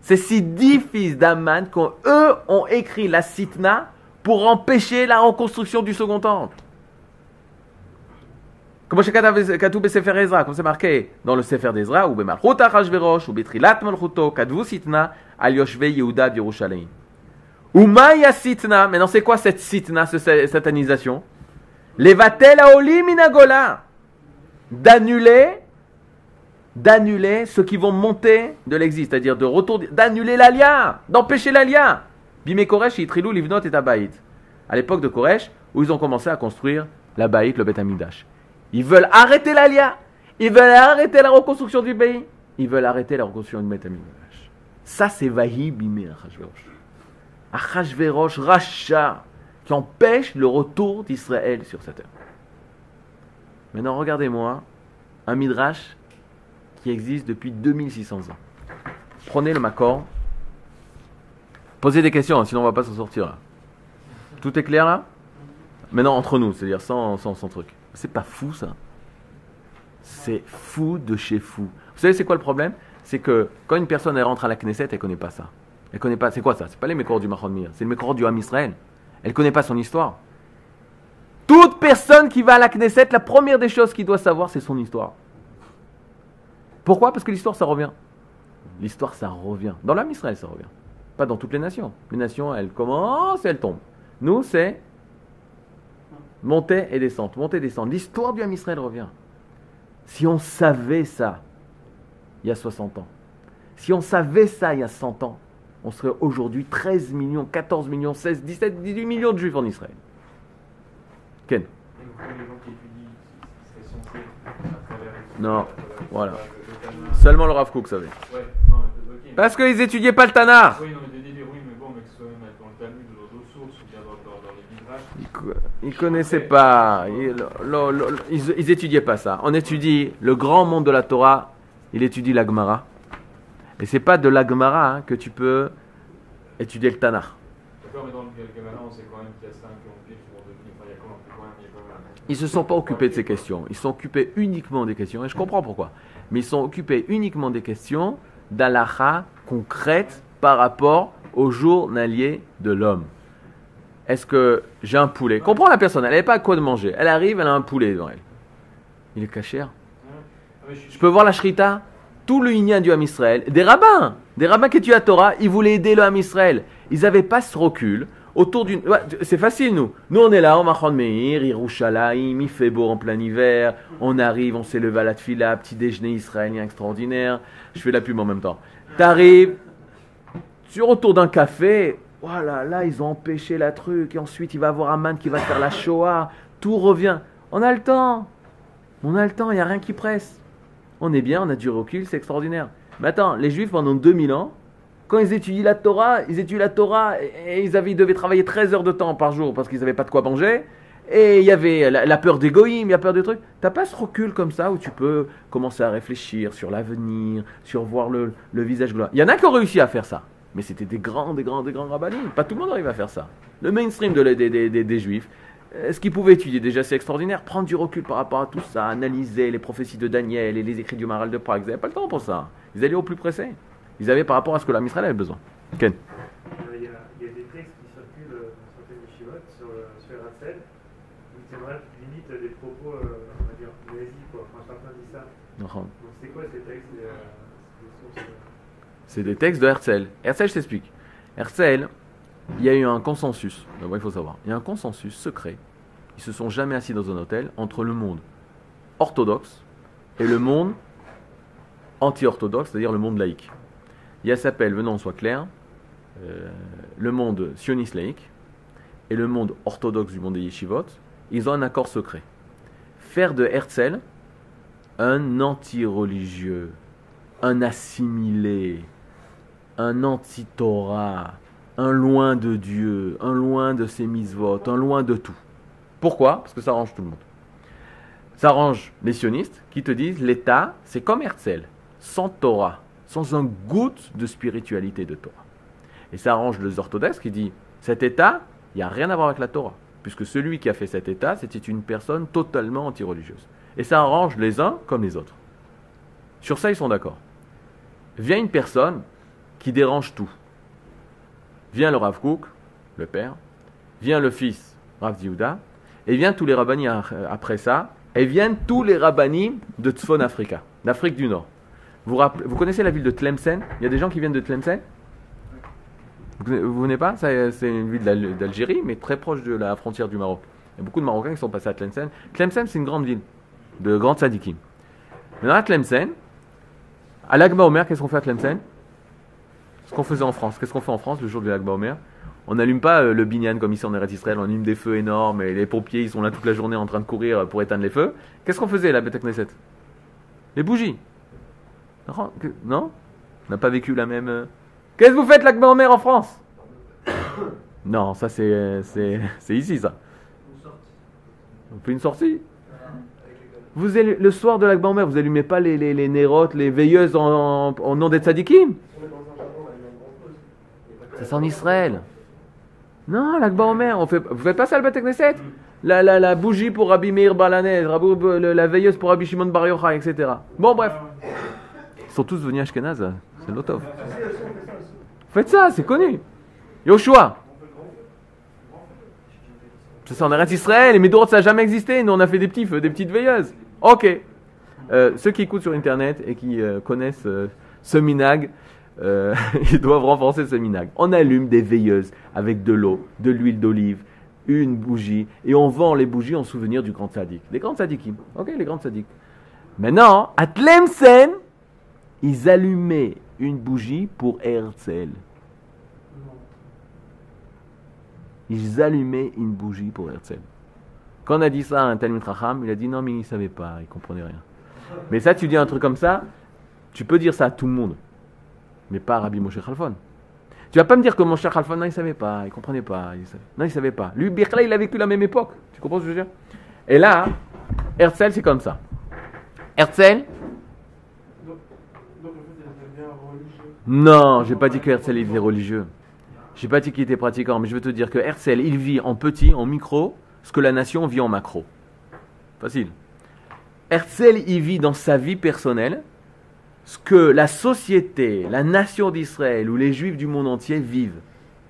C'est ces dix fils d'Aman eux ont écrit la Sitna pour empêcher la reconstruction du second temple. Comme c'est marqué? Dans le Sefer d'Ezra, ou Bemalchut Achashverosh, ou Betrilat Malchuto, Kadvu Sitna, Al Yoshve Yehuda Yerushalayim. Ou Maya Sitna, maintenant c'est quoi cette Sitna, cette satanisation? Levatel Aoli Minagola, d'annuler, d'annuler ceux qui vont monter de l'exil, c'est-à-dire de retourner, d'annuler l'alia, d'empêcher l'alia. Bimé Koresh, Yitrilou, Livnot et Abaït. À l'époque de Koresh, où ils ont commencé à construire la Baït, le Bet Amidash. Ils veulent arrêter l'alia. Ils veulent arrêter la reconstruction du pays. Ils veulent arrêter la reconstruction du Metamigdash. Ça, c'est Vahi Bimé Achashverosh. Achashverosh, Racha, qui empêche le retour d'Israël sur cette terre. Maintenant, regardez-moi un Midrash qui existe depuis 2600 ans. Prenez le Makor. Posez des questions, hein, sinon on va pas s'en sortir. Tout est clair là? Maintenant, entre nous, c'est-à-dire sans, sans, sans truc. C'est pas fou ça? C'est fou de chez fou. Vous savez, c'est quoi le problème? C'est que quand une personne elle rentre à la Knesset, elle connaît pas ça. Elle connaît pas. C'est quoi ça? C'est pas les mécors du Mahon c'est le mécor du Ham Israël. Elle connaît pas son histoire. Toute personne qui va à la Knesset, la première des choses qu'il doit savoir, c'est son histoire. Pourquoi? Parce que l'histoire, ça revient. L'histoire, ça revient. Dans l'âme Israël, ça revient. Pas dans toutes les nations. Les nations, elles commencent et elles tombent. Nous, c'est Montée et descente, montée et descente. L'histoire du Ham Israël revient. Si on savait ça il y a 60 ans, si on savait ça il y a 100 ans, on serait aujourd'hui 13 millions, 14 millions, 16, 17, 18 millions de juifs en Israël. Ken Non, voilà. Seulement le Rav Kook savait. Parce qu'ils étudiaient pas le Tanar. Ils connaissaient pas, ils, étudiaient pas ça. On étudie le grand monde de la Torah, il étudie la Gemara. Et c'est pas de la Gemara hein, que tu peux étudier le Tanakh. Ils se sont pas occupés de ces questions. Ils sont occupés uniquement des questions, et je comprends pourquoi. Mais ils sont occupés uniquement des questions d'Alaha concrètes par rapport au journalier de l'homme. Est-ce que j'ai un poulet? Comprends la personne, elle n'avait pas quoi de manger. Elle arrive, elle a un poulet devant elle. Il est caché. Je peux voir la shrita? Tout le Inyan du Ham Israël, des rabbins, des rabbins qui étudient la Torah, ils voulaient aider le Ham Israël. Ils n'avaient pas ce recul autour d'une. c'est facile, nous. Nous, on est là, on Machon Meir, Yerushalayim, il fait beau en plein hiver. On arrive, on s'est à la tfila, petit déjeuner israélien extraordinaire. Je fais la pub en même temps. T'arrives, tu autour d'un café, voilà, là, ils ont empêché la truc, et ensuite il va avoir Aman qui va faire la Shoah, tout revient. On a le temps, on a le temps, il n'y a rien qui presse. On est bien, on a du recul, c'est extraordinaire. Mais attends, les Juifs pendant 2000 ans, quand ils étudient la Torah, ils étudient la Torah et, ils, avaient, devaient travailler 13 heures de temps par jour parce qu'ils n'avaient pas de quoi manger. Et il y avait la, peur des il y a peur des trucs. T'as pas ce recul comme ça où tu peux commencer à réfléchir sur l'avenir, sur voir le, visage gloire. Il y en a qui ont réussi à faire ça. Mais c'était des grands, des grands, des grands rabbinim. Pas tout le monde arrive à faire ça. Le mainstream de, des, des, juifs, ce qu'ils pouvaient étudier déjà, c'est extraordinaire. Prendre du recul par rapport à tout ça, analyser les prophéties de Daniel et les écrits du Maral de Prague. Ils n'avaient pas le temps pour ça. Ils allaient au plus pressé. Ils avaient par rapport à ce que la Israël avait besoin. Ken il, y a, il y a, des textes qui circulent dans certaines yeshivot sur, sur Rachel, où c'est vrai, limite des propos, on va dire, nazis, quoi. Enfin, certains disent ça. Donc, c'est quoi ces textes c'est des textes de Herzl. Herzl, s'explique. Herzl, il y a eu un consensus. il faut savoir. Il y a un consensus secret. Ils se sont jamais assis dans un hôtel entre le monde orthodoxe et le monde anti-orthodoxe, c'est-à-dire le monde laïque. Il Il s'appelle, venons, soit clair, euh, le monde sioniste laïque et le monde orthodoxe du monde des yeshivot, ils ont un accord secret. Faire de Herzl un anti-religieux, un assimilé, un anti-Torah, un loin de Dieu, un loin de ses mises-votes, un loin de tout. Pourquoi? Parce que ça arrange tout le monde. Ça arrange les sionistes qui te disent l'État, c'est comme Herzl, sans Torah, sans un goutte de spiritualité de Torah. Et ça arrange les orthodoxes qui disent cet État, il n'y a rien à voir avec la Torah, puisque celui qui a fait cet État, c'était une personne totalement anti-religieuse. Et ça arrange les uns comme les autres. Sur ça, ils sont d'accord. Vient une personne qui dérange tout. Vient le Rav Kook, le père, vient le fils, Rav Diouda, et vient tous les rabbinis après ça, et viennent tous les rabbinis de Tzfon Africa, d'Afrique du Nord. Vous, connaissez la ville de Tlemcen? Il y a des gens qui viennent de Tlemcen? Vous ne venez pas? C'est une ville d'Algérie, mais très proche de la frontière du Maroc. Il y a beaucoup de Marocains qui sont passés à Tlemcen. Tlemcen, c'est une grande ville de grands sadikim. Maintenant, à Tlemcen, à l'Agba Omer, qu'est-ce qu'on fait à Tlemcen? Ce qu'on faisait en France. Qu'est-ce qu'on fait en France le jour de l'Agba Omer? On n'allume pas euh, le binyan comme ici en Eretz Israël, on allume des feux énormes et les pompiers ils sont là toute la journée en train de courir pour éteindre les feux. Qu'est-ce qu'on faisait la Beth Knesset Les bougies. Non On n'a pas vécu la même. Euh, qu'est-ce que vous faites l'Agba Omer en France Non, ça c'est, c'est, ici ça. On fait une sortie vous le soir de la Omer, vous allumez pas les, les, les nérotes, les veilleuses en, nom des tzadikim C'est en Israël. Non, l'Akba Omer, on fait, vous faites pas ça le Knesset la, la, la bougie pour Rabbi Meir Balanez, la veilleuse pour Rabbi Shimon Bar Yochai, etc. Bon, bref. Sont tous venus à Ashkenaz, c'est l'otov. Faites ça, c'est connu. Yoshua. C'est en Eretz Israël, et Médorot, ça n'a jamais existé. Nous, on a fait des petits feux, des petites veilleuses. Ok. Euh, ceux qui écoutent sur Internet et qui euh, connaissent euh, ce minag, ils doivent renforcer ce minag. On allume des veilleuses avec de l'eau, de l'huile d'olive, une bougie, et on vend les bougies en souvenir du grand sadique. Les grands sadikim. Ok, les grands sadiques. Maintenant, à Tlemcen, ils allumaient une bougie pour Herzl. Ils allumaient une bougie pour Herzl. Quand on a dit ça à un Talmud Racham, il a dit non, mais il ne savait pas, il ne comprenait rien. Mais ça, tu dis un truc comme ça, tu peux dire ça à tout le monde, mais pas à Rabbi Moshe Khalfon. Tu vas pas me dire que Moshe Khalfon, non, il ne savait pas, il ne comprenait pas. Il. Non, il ne savait pas. Lui, Birkla, il a vécu la même époque. Tu comprends ce que je veux dire? Et là, Herzl, c'est comme ça. Herzl Non, j'ai pas dit que Herzl était religieux. J'ai pas dit qu'il était pratiquant, mais je veux te dire que Herzl, il vit en petit, en micro, ce que la nation vit en macro. Facile. Herzl y vit dans sa vie personnelle ce que la société, la nation d'Israël ou les juifs du monde entier vivent.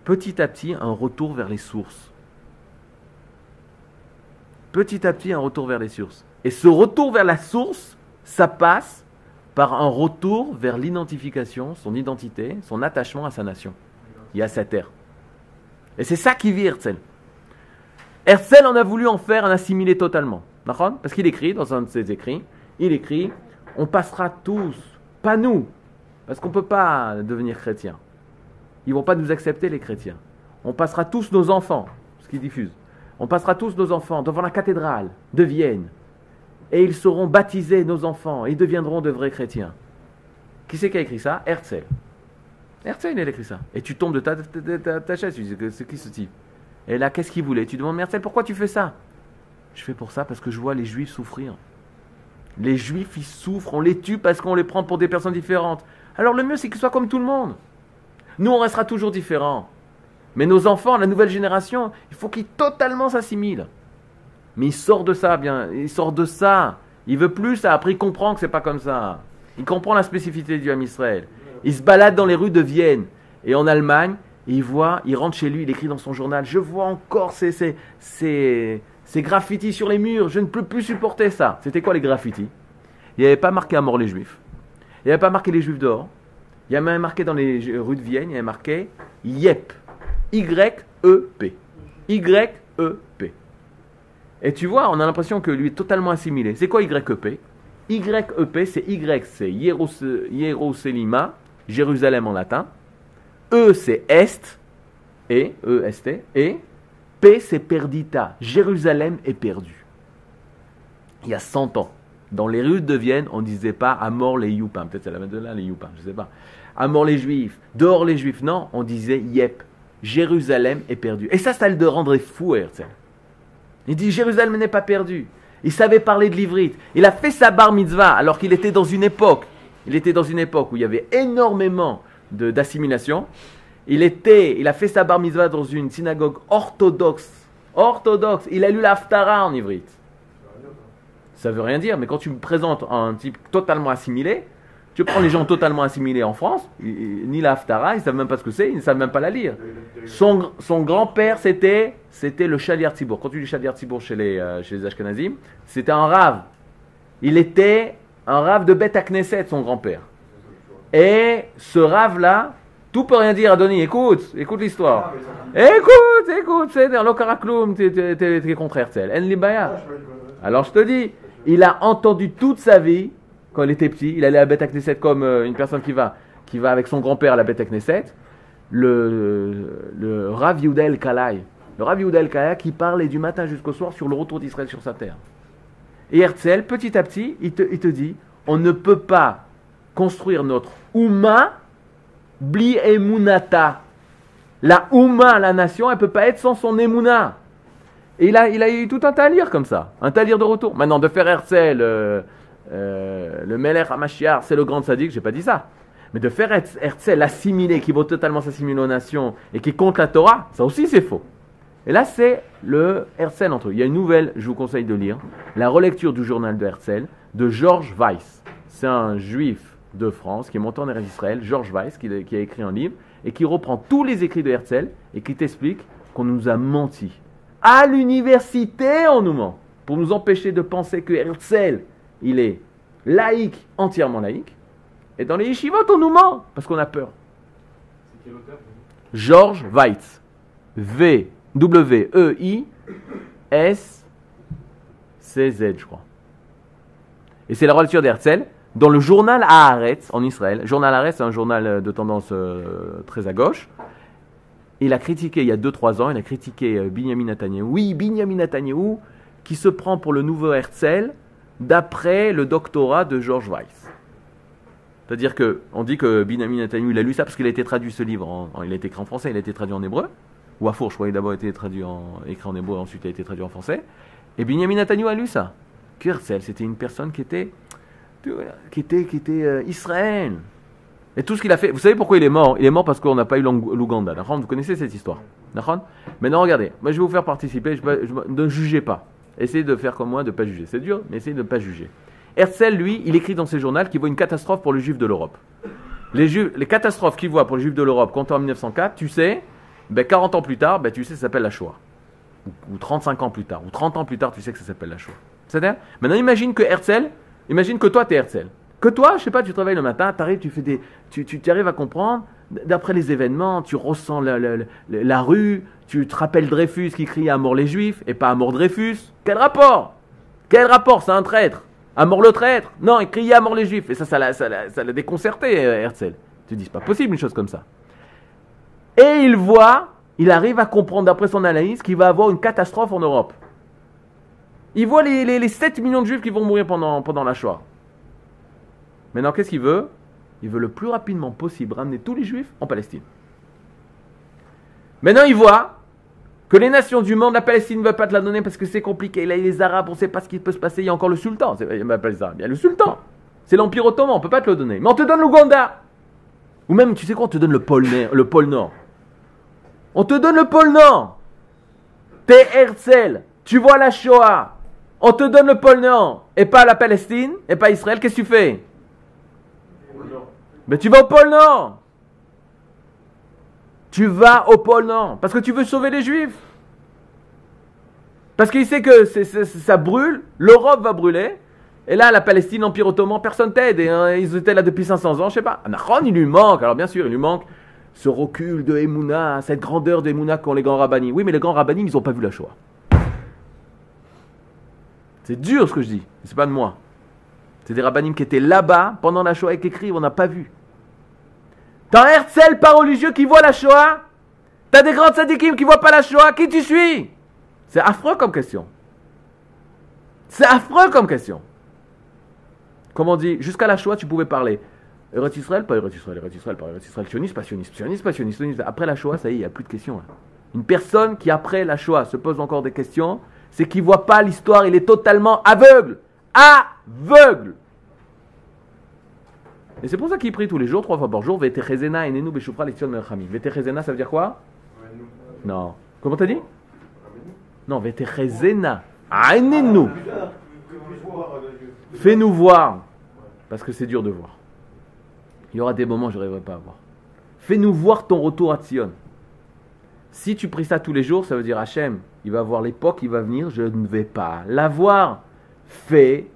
Petit à petit, un retour vers les sources. Petit à petit, un retour vers les sources. Et ce retour vers la source, ça passe par un retour vers l'identification, son identité, son attachement à sa nation et à sa terre. Et c'est ça qui vit Herzl. Herzl en a voulu en faire un assimilé totalement. Parce qu'il écrit dans un de ses écrits, il écrit On passera tous, pas nous, parce qu'on ne peut pas devenir chrétien. Ils vont pas nous accepter, les chrétiens. On passera tous nos enfants, ce qu'il diffuse. On passera tous nos enfants devant la cathédrale de Vienne. Et ils seront baptisés, nos enfants, ils deviendront de vrais chrétiens. Qui c'est qui a écrit ça? Herzl. Herzl, il a écrit ça. Et tu tombes de ta, ta chaise, tu dis c'est qui ce type? Et là, qu'est-ce qu'il voulait? Tu demandes, Marcel, pourquoi tu fais ça? Je fais pour ça parce que je vois les juifs souffrir. Les juifs, ils souffrent, on les tue parce qu'on les prend pour des personnes différentes. Alors le mieux, c'est qu'ils soient comme tout le monde. Nous, on restera toujours différents. Mais nos enfants, la nouvelle génération, il faut qu'ils totalement s'assimilent. Mais il sort de ça, bien, il sort de ça. Il veut plus ça. Après, il comprend que c'est pas comme ça. Il comprend la spécificité du Ham Israël. Il se balade dans les rues de Vienne et en Allemagne il voit, il rentre chez lui, il écrit dans son journal Je vois encore ces, ces, ces, graffitis sur les murs, je ne peux plus supporter ça. C'était quoi les graffitis? Il n'y avait pas marqué à mort les juifs. Il n'y avait pas marqué les juifs dehors. Il y avait même marqué dans les rues de Vienne, il y marqué YEP. Y-E-P. Y-E-P. Et tu vois, on a l'impression que lui est totalement assimilé. C'est quoi YEP YEP, c'est Y, c'est Yerusalima, Jérusalem en latin. E, c'est Est, et, E-S-T, et P, c'est Perdita. Jérusalem est perdue. Il y a 100 ans. Dans les rues de Vienne, on ne disait pas à mort les Youpins. Peut-être c'est la même de là, les Youpins, je ne sais pas. À mort les Juifs, dehors les Juifs. Non, on disait Yep. Jérusalem est perdue. Et ça, ça le rendrait fou, Herzl. Il dit Jérusalem n'est pas perdue. Il savait parler de l'ivrite. Il a fait sa bar mitzvah alors qu'il était dans une époque. Il était dans une époque où il y avait énormément d'assimilation. Il était, il a fait sa bar mitzvah dans une synagogue orthodoxe. Orthodoxe. Il a lu l'Aftara en ivrite. Ça veut rien dire, mais quand tu me présentes un type totalement assimilé, tu prends les gens totalement assimilés en France, ni la Haftara, ils ne savent même pas ce que c'est, ils ne savent même pas la lire. Son, grand-père, c'était, le Shaliar Tibour. Quand tu dis Shaliar Tibour chez les, euh, chez les Ashkenazim, c'était un rave. Il était un rave de Beth Knesset, son grand-père. Et ce rave-là, tout peut rien dire à Denis. Écoute, écoute l'histoire. Écoute, écoute, c'est dans l'Okarakloum, tu es contre Herzl. Alors je te dis, il a entendu toute sa vie quand il était petit. Il allait à Beth Knesset comme euh, une personne qui va, qui va avec son grand-père à la Beth Knesset. Le, le Rav Yehuda El Kalai. Le Rav Yehuda El Kalai qui parlait du matin jusqu'au soir sur le retour d'Israël sur sa terre. Et Herzl, petit à petit, il te, il te dit on ne peut pas construire notre Ouma bli emunata. La Ouma, la nation, elle ne peut pas être sans son Emuna. Et il a, il a eu tout un talir comme ça, un talir de retour. Maintenant, de faire Herzl, euh, euh, le Meler Hamashiach, c'est le grand sadique, j'ai pas dit ça. Mais de faire Herzl assimilé, qui vaut totalement s'assimiler aux nations et qui compte la Torah, ça aussi c'est faux. Et là, c'est le Herzl entre eux. Il y a une nouvelle, je vous conseille de lire, la relecture du journal de Herzl de Georges Weiss. C'est un juif de France qui est monté en Israël, Georges Weiss, qui, qui, a écrit un livre et qui reprend tous les écrits de Herzl et qui t'explique qu'on nous a menti. À l'université, on nous ment pour nous empêcher de penser que Herzl il est laïque, entièrement laïque. Et dans les yeshivot, on nous ment parce qu'on a peur. C'est quel auteur Georges Weitz. V W E I S C Z, je crois. Et c'est la relation d'Herzl dans le journal Haaretz en Israël. Journal Haaretz, c'est un journal de tendance euh, très à gauche. Il a critiqué, il y a 2-3 ans, il a critiqué euh, Binyamin Netanyahu. Oui, Binyamin Netanyahu, qui se prend pour le nouveau Herzl, d'après le doctorat de George Weiss. C'est-à-dire qu'on dit que Binyamin Netanyahu, il a lu ça parce qu'il a été traduit ce livre, il a été écrit en français, il a été traduit en hébreu, ou à Four, je crois, il a d'abord été traduit en, écrit en hébreu, ensuite il a été traduit en français, et Binyamin Netanyahu a lu ça. Kersel, c'était une personne qui était, qui était, qui était euh, Israël. Et tout ce qu'il a fait, vous savez pourquoi il est mort? Il est mort parce qu'on n'a pas eu l'Ouganda. Vous connaissez cette histoire? Maintenant, regardez, moi je vais vous faire participer, ne jugez pas. Essayez de faire comme moi, de ne pas juger. C'est dur, mais essayez de ne pas juger. Herzl, lui, il écrit dans ses journaux qu'il voit une catastrophe pour les juifs de l'Europe. Les, les catastrophes qu'il voit pour les juifs de l'Europe, quand en 1904, tu sais, ben 40 ans plus tard, ben tu sais, ça s'appelle la Shoah. Ou, 35 ans plus tard, ou 30 ans plus tard, tu sais que ça s'appelle la Shoah. C'est-à-dire, maintenant imagine que Herzl, imagine que toi, tu es Herzl. Que toi, je sais pas, tu travailles le matin, arrives, tu fais des, tu, tu arrives à comprendre, d'après les événements, tu ressens la, rue, tu te rappelles Dreyfus qui crie à mort les juifs et pas à mort Dreyfus. Quel rapport Quel rapport C'est un traître. À mort le traître Non, il criait à mort les juifs. Et ça, ça l'a, déconcerté, euh, Herzl. Tu dis, c'est pas possible une chose comme ça. Et il voit, il arrive à comprendre d'après son analyse qu'il va avoir une catastrophe en Europe. Il voit les, les, 7 millions de juifs qui vont mourir pendant, pendant la Shoah. Maintenant, qu'est-ce qu'il veut? Il veut le plus rapidement possible ramener tous les juifs en Palestine. Maintenant, il voit que les nations du monde, la Palestine ne veut pas te la donner parce que c'est compliqué. Là, les Arabes, on ne sait pas ce qui peut se passer. Il y a encore le sultan. Il a il y a le sultan. C'est l'Empire ottoman, on ne peut pas te le donner. Mais on te donne l'Ouganda. Ou même, tu sais quoi, on te donne le pôle, le pôle Nord. On te donne le pôle Nord. T'es Herzl. Tu vois la Shoah. On te donne le pôle Nord. Et pas la Palestine. Et pas Israël. Qu'est-ce que tu fais? Mais tu vas au pôle Nord. Tu vas au pôle Nord parce que tu veux sauver les Juifs. Parce qu'il sait que ça brûle, l'Europe va brûler. Et là, la Palestine, l'Empire ottoman, personne t'aide. Hein, ils étaient là depuis 500 ans, je sais pas. Anachon, il lui manque. Alors bien sûr, il lui manque ce recul de Emouna, cette grandeur d'Emouna qu'ont les grands rabbinis. Oui, mais les grands rabbinis, ils n'ont pas vu la Shoah. C'est dur ce que je dis. C'est pas de moi. C'est des rabbinim qui étaient là-bas pendant la Shoah et qui écrivent, on n'a pas vu. T'as Herzl pas religieux qui voit la Shoah? T'as des grands sadikim qui voient pas la Shoah? Qui tu suis? C'est affreux comme question. C'est affreux comme question. Comme on dit, jusqu'à la Shoah, tu pouvais parler. Eretz Israël, pas Eretz Israël, Eretz Israël, pas Eretz Israël, sioniste, pas sioniste, sioniste, pas sioniste, Après la Shoah, ça y est, il n'y a plus de questions. Une personne qui, après la Shoah, se pose encore des questions, c'est qu'il ne voit pas l'histoire, il est totalement aveugle. Aveugle Et c'est pour ça qu'il prie tous les jours, trois fois par jour, Veterezena enenu beshufra lektion merchami. Veterezena, ça veut dire quoi? Non. Comment t'as dit? Non, Veterezena. Enenu. Fais-nous voir. Parce que c'est dur de voir. Il y aura des moments je n'arriverai pas à voir. Fais-nous voir ton retour à Sion. Si tu pries ça tous les jours, ça veut dire Hachem, il va voir l'époque, il va venir, je ne vais pas la voir. Fais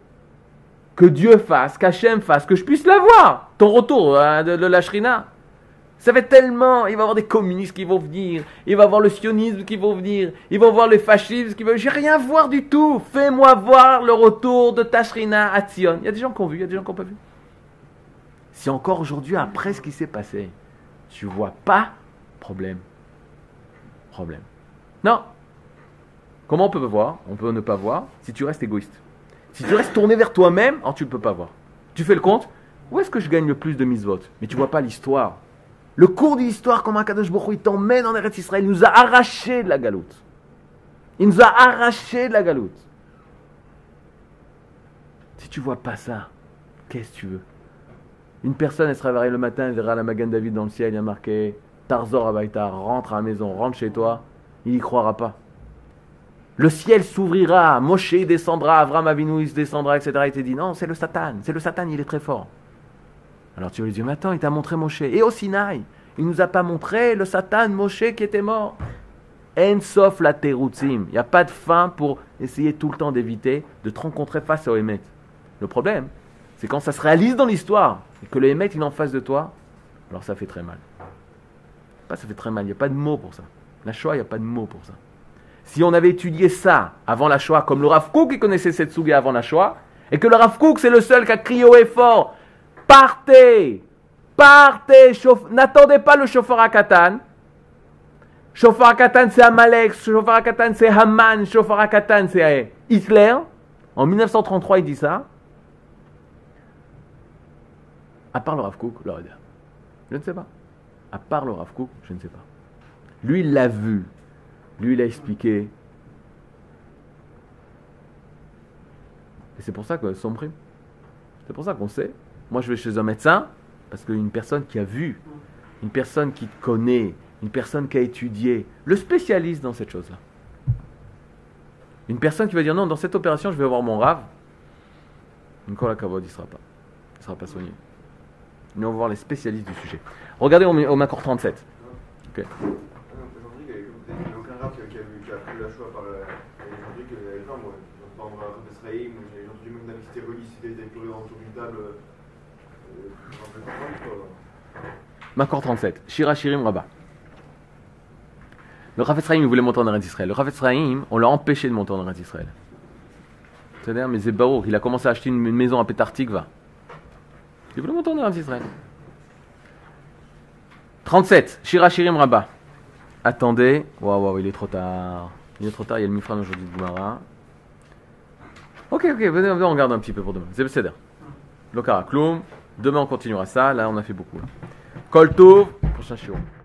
que Dieu fasse, qu'Hachem fasse, que je puisse la voir. Ton retour hein, de, la Shrina. Ça fait tellement, il va y avoir des communistes qui vont venir, il va y avoir le sionisme qui vont venir, il va y avoir le fascisme qui vont. J'ai rien voir du tout. Fais-moi voir le retour de ta Shrina à Sion. Il y a des gens qui ont vu, il y a des gens qui n'ont pas vu. Si encore aujourd'hui, après ce qui s'est passé, tu vois pas, problème. Problème. Non. Comment on peut voir? On peut ne pas voir si tu restes égoïste. Si tu restes tourné vers toi-même, tu ne peux pas voir. Tu fais le compte Où est-ce que je gagne le plus de votes Mais tu vois pas l'histoire. Le cours de l'histoire, comme un Kadosh il t'emmène en Eretz Israël, il nous a arraché de la galoute. Il nous a arraché de la galoute. Si tu vois pas ça, qu'est-ce que tu veux? Une personne, elle se réveille le matin, elle verra la Magan David dans le ciel, il y a marqué Tarzor Abaïta, rentre à la maison, rentre chez toi. Il n'y croira pas. Le ciel s'ouvrira, Moshe descendra, Avram Avinu descendra, etc. Il te dit non, c'est le Satan, c'est le Satan, il est très fort. Alors tu lui dis, mais attends, il t'a montré Moshe. Et au Sinaï, il nous a pas montré le Satan, Moshe qui était mort. En sauf la terutzim. Il n'y a pas de fin pour essayer tout le temps d'éviter de te rencontrer face au Hémet. Le problème, c'est quand ça se réalise dans l'histoire et que le Hémet il est en face de toi, alors ça fait très mal. Pas ça fait très mal, il n'y a pas de mots pour ça. La Shoah, il n'y a pas de mots pour ça. Si on avait étudié ça avant la Shoah, comme le Rav qui connaissait cette souga avant la Shoah, et que le Rav Kook c'est le seul qui a crié haut et fort, partez, partez, n'attendez pas le chauffeur à Katan. Chauffeur à Katan c'est Amalek, chauffeur à Katan c'est Haman, chauffeur à Katan c'est Hitler. En 1933 il dit ça. À part le Rav Kook, Je ne sais pas. À part le Rav je ne sais pas. Lui, il l'a vu. Lui, il a expliqué. Et c'est pour ça que son prime. C'est pour ça qu'on sait. Moi, je vais chez un médecin parce qu'une personne qui a vu, une personne qui connaît, une personne qui a étudié, le spécialiste dans cette chose-là. Une personne qui va dire non, dans cette opération, je vais voir mon rave. Nicolas Cavod, il ne sera pas. Il ne sera pas soigné. Nous allons voir les spécialistes du sujet. Regardez au, au Macor 37. Ok. La choix par que les gens, moi, j'ai entendu même autour d'une table. Macor 37, Shira Shirim Rabat. Le Ephraim, il voulait monter en Eretz Israël. Le Ephraim, on l'a empêché de monter en Eretz Israël. C'est-à-dire, mais il a commencé à acheter une, maison à Petartikva. Il voulait monter en Israël. 37, Shira Shirim Rabba. Attendez, waouh, waouh, il est trop tard. Il est trop tard, il y a le Mifran aujourd'hui de Gumara. Ok, ok, venez, on regarde un petit peu pour demain. C'est le Lokara. Demain, on continuera ça. Là, on a fait beaucoup. Koltov, prochain chiot.